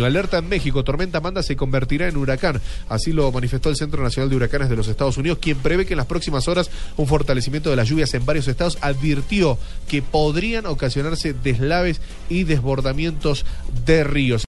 Alerta en México, tormenta Amanda se convertirá en huracán. Así lo manifestó el Centro Nacional de Huracanes de los Estados Unidos, quien prevé que en las próximas horas un fortalecimiento de las lluvias en varios estados advirtió que podrían ocasionarse deslaves y desbordamientos de ríos.